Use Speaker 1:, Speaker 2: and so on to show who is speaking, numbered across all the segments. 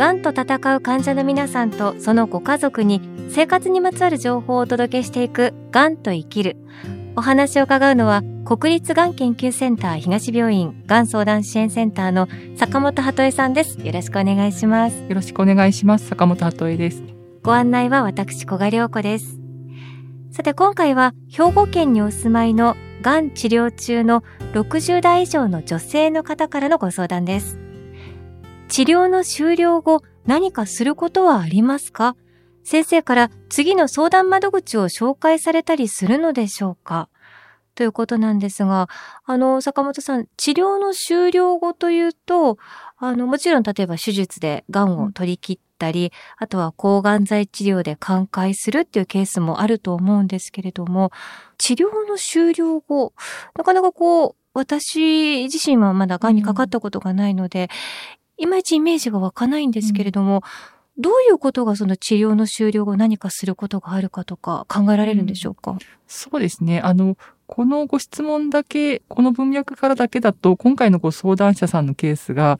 Speaker 1: がんと闘う患者の皆さんとそのご家族に生活にまつわる情報をお届けしていくがんと生きる。お話を伺うのは国立がん研究センター東病院がん相談支援センターの坂本鳩恵さんです。よろしくお願いします。
Speaker 2: よろしくお願いします。坂本鳩恵です。
Speaker 1: ご案内は私小賀良子です。さて今回は兵庫県にお住まいのがん治療中の60代以上の女性の方からのご相談です。治療の終了後何かすることはありますか？先生から次の相談窓口を紹介されたりするのでしょうか？ということなんですが、あの、坂本さん、治療の終了後というと、あの、もちろん例えば手術で癌を取り切ったり、あとは抗がん剤治療で寛解するっていうケースもあると思うんですけれども、治療の終了後、なかなかこう、私自身はまだ癌にかかったことがないので、いまいちイメージが湧かないんですけれども、うん、どういうことがその治療の終了後何かすることがあるかとか考えられるんでしょうか、うん、
Speaker 2: そうですね。あの、このご質問だけ、この文脈からだけだと、今回のご相談者さんのケースが、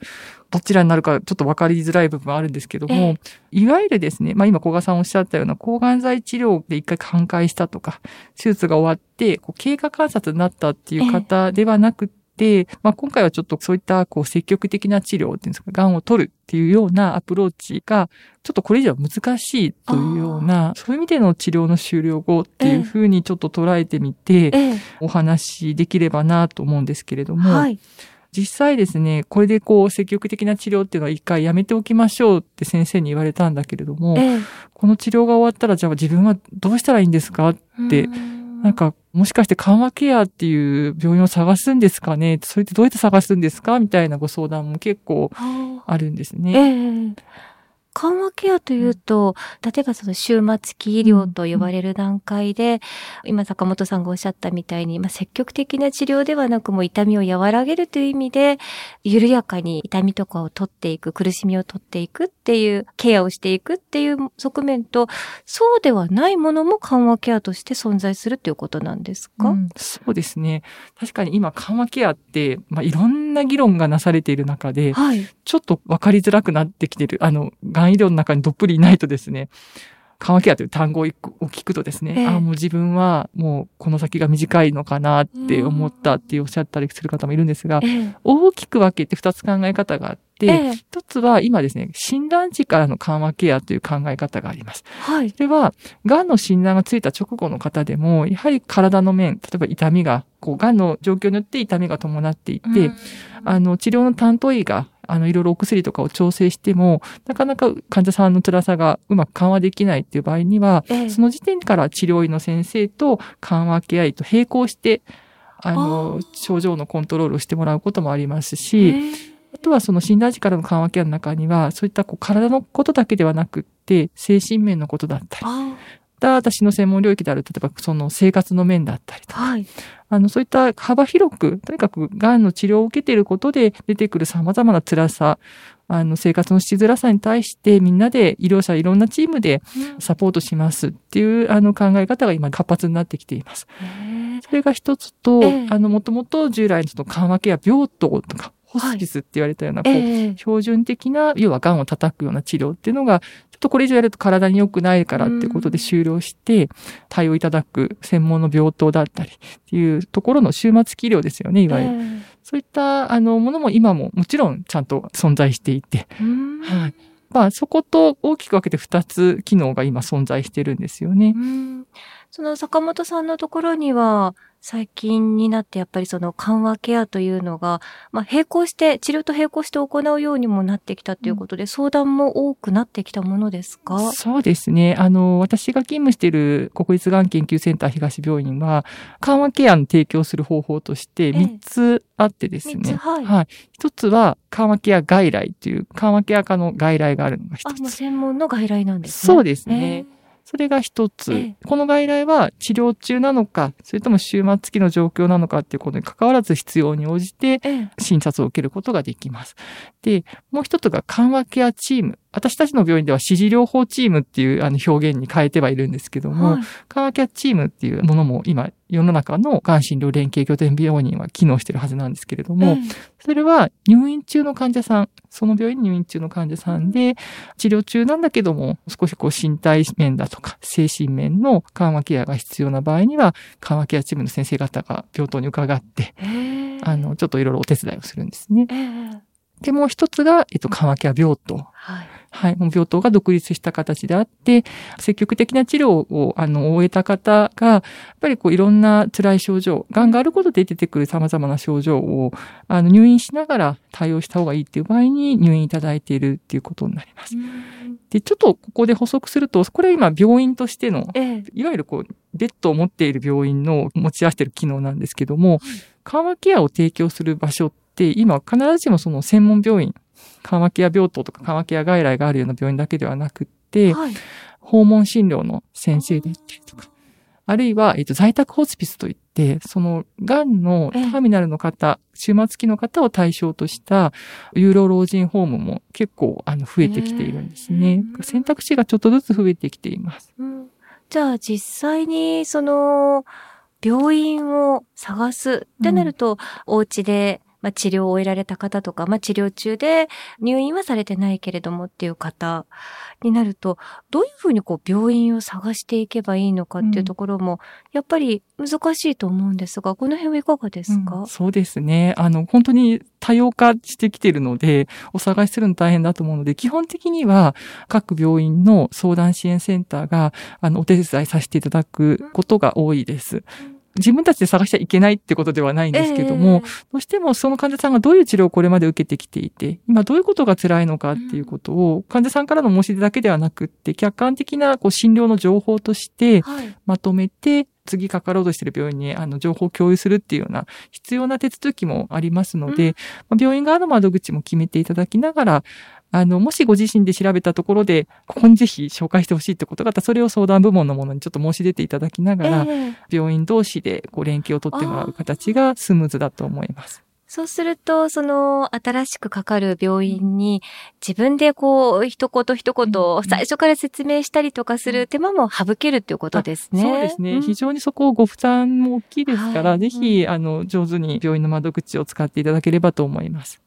Speaker 2: どちらになるかちょっと分かりづらい部分はあるんですけども、えいわゆるですね、まあ今小賀さんおっしゃったような抗がん剤治療で一回寛解したとか、手術が終わって、こう経過観察になったっていう方ではなくて、で、まあ、今回はちょっとそういったこう積極的な治療っていうんですか、癌を取るっていうようなアプローチが、ちょっとこれ以上難しいというような、そういう意味での治療の終了後っていうふうにちょっと捉えてみて、お話できればなと思うんですけれども、はい。実際ですね、これでこう積極的な治療っていうのは一回やめておきましょうって先生に言われたんだけれども、ええ、この治療が終わったらじゃあ自分はどうしたらいいんですかって、なんかもしかして緩和ケアっていう病院を探すんですかね？それってどうやって探すんですか？みたいなご相談も結構あるんですね。えー
Speaker 1: 緩和ケアというと、例えばその終末期医療と呼ばれる段階で、今坂本さんがおっしゃったみたいに、まあ、積極的な治療ではなくも痛みを和らげるという意味で、緩やかに痛みとかを取っていく、苦しみを取っていくっていう、ケアをしていくっていう側面と、そうではないものも緩和ケアとして存在するということなんですか、うん、
Speaker 2: そうですね。確かに今緩和ケアって、まあ、いろんな議論がなされている中で、はい、ちょっとわかりづらくなってきてる。あの、がん医療の中にどっぷりいないとですね、緩和ケアという単語を聞くとですね、えー、ああ、もう自分はもうこの先が短いのかなって思ったっておっしゃったりする方もいるんですが、えー、大きく分けて二つ考え方があって、一、えー、つは今ですね、診断時からの緩和ケアという考え方があります。はい。それは、癌の診断がついた直後の方でも、やはり体の面、例えば痛みが、こう、癌の状況によって痛みが伴っていて、あの、治療の担当医があの、いろいろお薬とかを調整しても、なかなか患者さんの辛さがうまく緩和できないっていう場合には、ええ、その時点から治療医の先生と緩和ケア医と並行して、あの、症状のコントロールをしてもらうこともありますし、あとはその診断時からの緩和ケアの中には、そういったこう体のことだけではなくって、精神面のことだったり、私の専門領域である、例えばその生活の面だったりとか、はい、あの、そういった幅広く、とにかく癌の治療を受けていることで出てくる様々な辛さ、あの、生活のしづらさに対してみんなで医療者いろんなチームでサポートしますっていう、あの考え方が今活発になってきています。それが一つと、あの、もともと従来のその緩和ケア病棟とか、ホスピスって言われたような、こう、標準的な、要は癌を叩くような治療っていうのが、ちょっとこれ以上やると体に良くないからっていうことで終了して、対応いただく専門の病棟だったりっていうところの終末期医療ですよね、いわゆる。そういった、あの、ものも今ももちろんちゃんと存在していて、はい。まあ、そこと大きく分けて二つ機能が今存在してるんですよね。
Speaker 1: その坂本さんのところには、最近になってやっぱりその緩和ケアというのが、まあ、並行して、治療と並行して行うようにもなってきたということで、うん、相談も多くなってきたものですか？
Speaker 2: そうですね。あの、私が勤務している国立がん研究センター東病院は、緩和ケアの提供する方法として3つあってですね。ええ、はい。はい。一つは緩和ケア外来という緩和ケア科の外来があるのが一つ。あ、もう
Speaker 1: 専門の外来なんです
Speaker 2: ね。そうですね。えーそれが一つ、ええ、この外来は治療中なのか、それとも終末期の状況なのかっていうことに関わらず必要に応じて診察を受けることができます。で、もう一つが緩和ケアチーム私たちの病院では指示療法チームっていうあの表現に変えてはいるんですけども、はい、カーキャチームっていうものも今世の中のがん診療連携拠点病院は機能してるはずなんですけれども、それは入院中の患者さん、その病院に入院中の患者さんで、治療中なんだけども、少しこう身体面だとか精神面の緩和ケアが必要な場合には、緩和ケアチームの先生方が病棟に伺って、あの、ちょっといろいろお手伝いをするんですね。で、もう一つが、えっと、緩和ケア病棟。はいはい、病棟が独立した形であって、積極的な治療を、あの、終えた方が、やっぱりこう、いろんな辛い症状、癌があることで出てくる様々な症状を、あの、入院しながら対応した方がいいっていう場合に入院いただいているっていうことになります。で、ちょっとここで補足すると、これ今病院としての、ええ、いわゆるこう、ベッドを持っている病院の持ち合わせている機能なんですけども、緩和ケアを提供する場所って、今必ずしもその専門病院、緩和ケア病棟とか緩和ケア外来があるような病院だけではなくって、はい、訪問診療の先生であったりとか、あるいは、えっと、在宅ホスピスといって、その、癌のターミナルの方、終末期の方を対象とした有料老人ホームも結構、あの、増えてきているんですね。選択肢がちょっとずつ増えてきています。
Speaker 1: うん、じゃあ、実際に、その、病院を探すってなると、うん、お家でまあ、治療を終えられた方とか、まあ、治療中で入院はされてないけれどもっていう方になると、どういうふうにこう病院を探していけばいいのかっていうところも、やっぱり難しいと思うんですが、この辺はいかがですか、
Speaker 2: うん、そうですね。あの、本当に多様化してきているので、お探しするの大変だと思うので、基本的には各病院の相談支援センターが、あの、お手伝いさせていただくことが多いです。うん自分たちで探しちゃいけないってことではないんですけども、えー、どうしてもその患者さんがどういう治療をこれまで受けてきていて、今どういうことが辛いのかっていうことを、患者さんからの申し出だけではなくって、客観的なこう診療の情報としてまとめて、次かかろうとしている病院にあの情報を共有するっていうような必要な手続きもありますので、うん、病院側の窓口も決めていただきながら、あの、もしご自身で調べたところで、ここにぜひ紹介してほしいってことがあったら、それを相談部門のものにちょっと申し出ていただきながら、えー、病院同士でこう連携を取ってもらう形がスムーズだと思います。
Speaker 1: そうすると、その、新しくかかる病院に、自分でこう、一言一言、最初から説明したりとかする手間も省けるっていうことですね。
Speaker 2: そうですね。うん、非常にそこご負担も大きいですから、はい、ぜひ、あの、上手に病院の窓口を使っていただければと思います。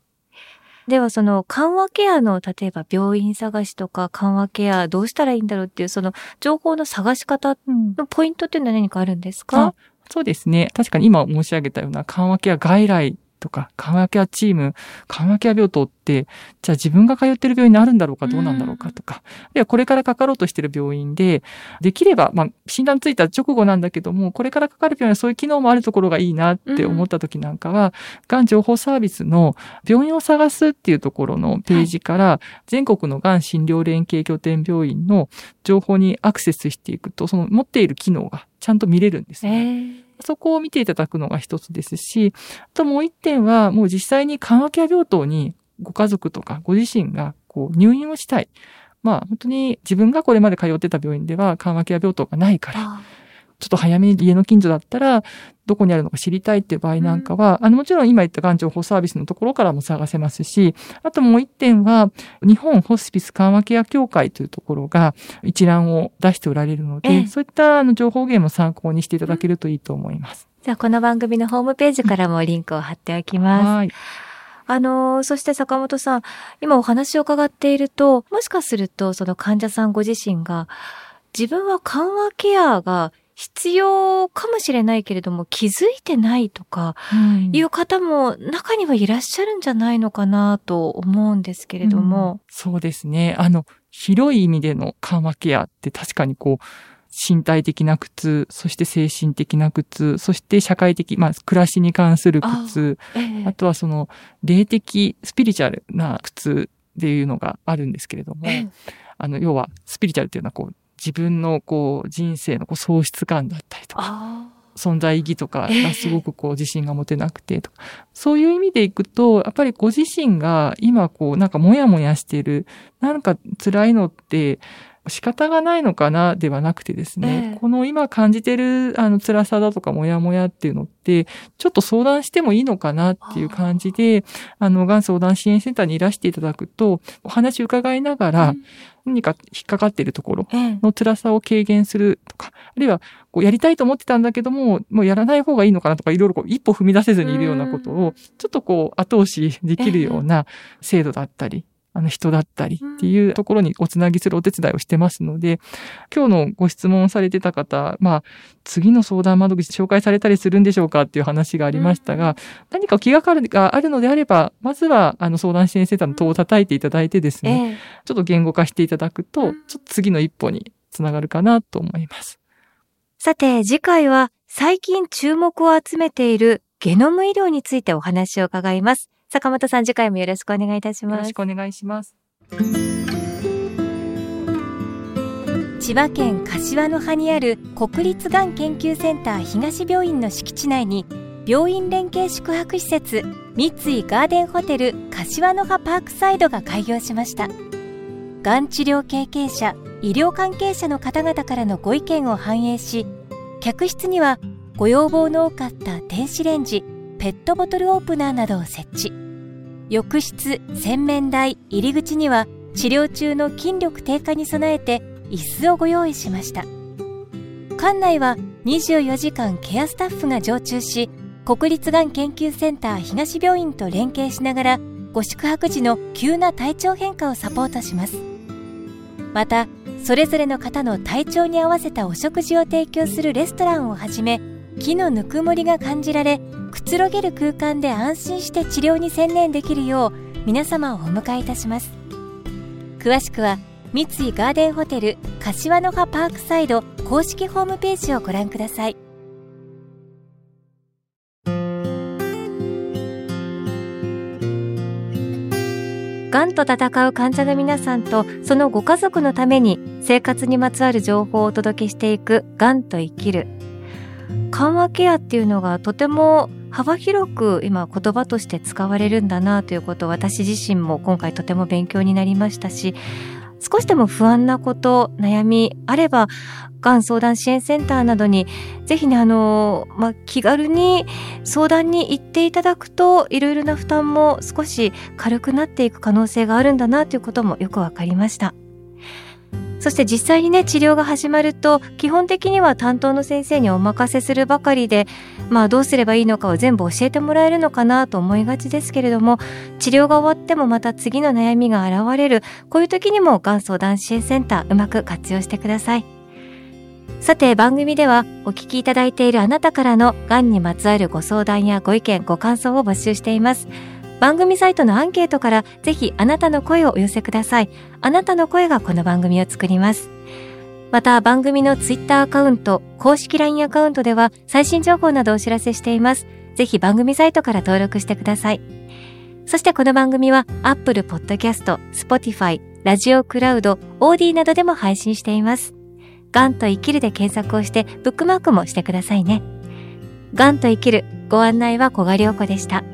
Speaker 1: ではその緩和ケアの例えば病院探しとか緩和ケアどうしたらいいんだろうっていうその情報の探し方のポイントっていうのは何かあるんですか、
Speaker 2: そうですね。確かに今申し上げたような緩和ケア外来とか、緩和ケアチーム、緩和ケア病棟って、じゃあ自分が通ってる病院にあるんだろうかどうなんだろうかとか、ではこれからかかろうとしてる病院で、できれば、まあ、診断ついた直後なんだけども、これからかかる病院はそういう機能もあるところがいいなって思った時なんかは、が、ん情報サービスの病院を探すっていうところのページから、全国のがん診療連携拠点病院の情報にアクセスしていくと、その持っている機能がちゃんと見れるんですね。そこを見ていただくのが一つですし、あともう一点は、もう実際に緩和ケア病棟にご家族とかご自身がこう入院をしたい。まあ本当に自分がこれまで通ってた病院では緩和ケア病棟がないから、ちょっと早めに家の近所だったら、どこにあるのか知りたいっていう場合なんかは、うん、あの、もちろん今言ったがん情報サービスのところからも探せますし、あともう一点は、日本ホスピス緩和ケア協会というところが一覧を出しておられるので、ええ、そういったあの情報源も参考にしていただけるといいと思います。
Speaker 1: じゃあ、この番組のホームページからもリンクを貼っておきます。はい。あのそして坂本さん、今お話を伺っていると、もしかすると、その患者さんご自身が、自分は緩和ケアが必要かもしれないけれども気づいてないとかいう方も中にはいらっしゃるんじゃないのかなと思うんですけれども。うん、
Speaker 2: そうですね。あの、広い意味での緩和ケアって確かにこう、身体的な苦痛、そして精神的な苦痛、そして社会的、まあ、暮らしに関する苦痛、あえー、あとはその、霊的、スピリチュアルな苦痛っていうのがあるんですけれども、えー、あの、要は、スピリチュアルっていうのはこう、自分のこう人生のこう喪失感だったりとか、存在意義とかがすごくこう自信が持てなくてとか、えー、そういう意味でいくと、やっぱりご自身が今こうなんかモヤモヤしてる、なんか辛いのって、仕方がないのかなではなくてですね、えー、この今感じてるあの辛さだとかモヤモヤっていうのって、ちょっと相談してもいいのかなっていう感じで、あの、がん相談支援センターにいらしていただくと、お話伺いながら、何か引っかかっているところの辛さを軽減するとか、あるいはこうやりたいと思ってたんだけども、もうやらない方がいいのかなとか、いろいろこう一歩踏み出せずにいるようなことを、ちょっとこう後押しできるような制度だったり、あの人だったりっていうところにおつなぎするお手伝いをしてますので、今日のご質問されてた方、まあ、次の相談窓口紹介されたりするんでしょうかっていう話がありましたが、何か気がかりがあるのであれば、まずは、あの、相談支援センターの戸を叩いていただいてですね、ちょっと言語化していただくと、ちょっと次の一歩につながるかなと思います。
Speaker 1: さて、次回は最近注目を集めているゲノム医療についてお話を伺います。坂本さん、次回もよろしくお願いいたします。よろ
Speaker 2: しくお願いします。
Speaker 1: 千葉県柏の葉にある国立がん研究センター東病院の敷地内に病院連携宿泊施設三井ガーデンホテル柏の葉パークサイドが開業しましたがん治療経験者医療関係者の方々からのご意見を反映し客室にはご要望の多かった電子レンジペットボトルオープナーなどを設置浴室洗面台入り口には治療中の筋力低下に備えて椅子をご用意しました。館内は24時間ケアスタッフが常駐し国立がん研究センター東病院と連携しながらご宿泊時の急な体調変化をサポートします。またそれぞれの方の体調に合わせたお食事を提供するレストランをはじめ木のぬくもりが感じられくつろげる空間で安心して治療に専念できるよう皆様をお迎えいたします。詳しくは三井ガーデンホテル柏の葉パークサイド公式ホームページをご覧ください。がんと闘う患者の皆さんとそのご家族のために生活にまつわる情報をお届けしていく「がんと生きる」緩和ケアっていうのがとても幅広く今言葉として使われるんだなということを私自身も今回とても勉強になりましたし少しでも不安なこと悩みあればがん相談支援センターなどにぜひねあの、まあ、気軽に相談に行っていただくといろいろな負担も少し軽くなっていく可能性があるんだなということもよくわかりました。そして実際にね、治療が始まると、基本的には担当の先生にお任せするばかりで、まあどうすればいいのかを全部教えてもらえるのかなと思いがちですけれども、治療が終わってもまた次の悩みが現れる、こういう時にもがん相談支援センターうまく活用してください。さて番組ではお聞きいただいているあなたからのがんにまつわるご相談やご意見、ご感想を募集しています。番組サイトのアンケートからぜひあなたの声をお寄せください。あなたの声がこの番組を作ります。また番組のツイッターアカウント、公式 LINE アカウントでは最新情報などお知らせしています。ぜひ番組サイトから登録してください。そしてこの番組は Apple Podcast、Spotify、ラジオクラウド、オーディなどでも配信しています。ガンと生きるで検索をしてブックマークもしてくださいね。ガンと生きるご案内は小賀良子でした。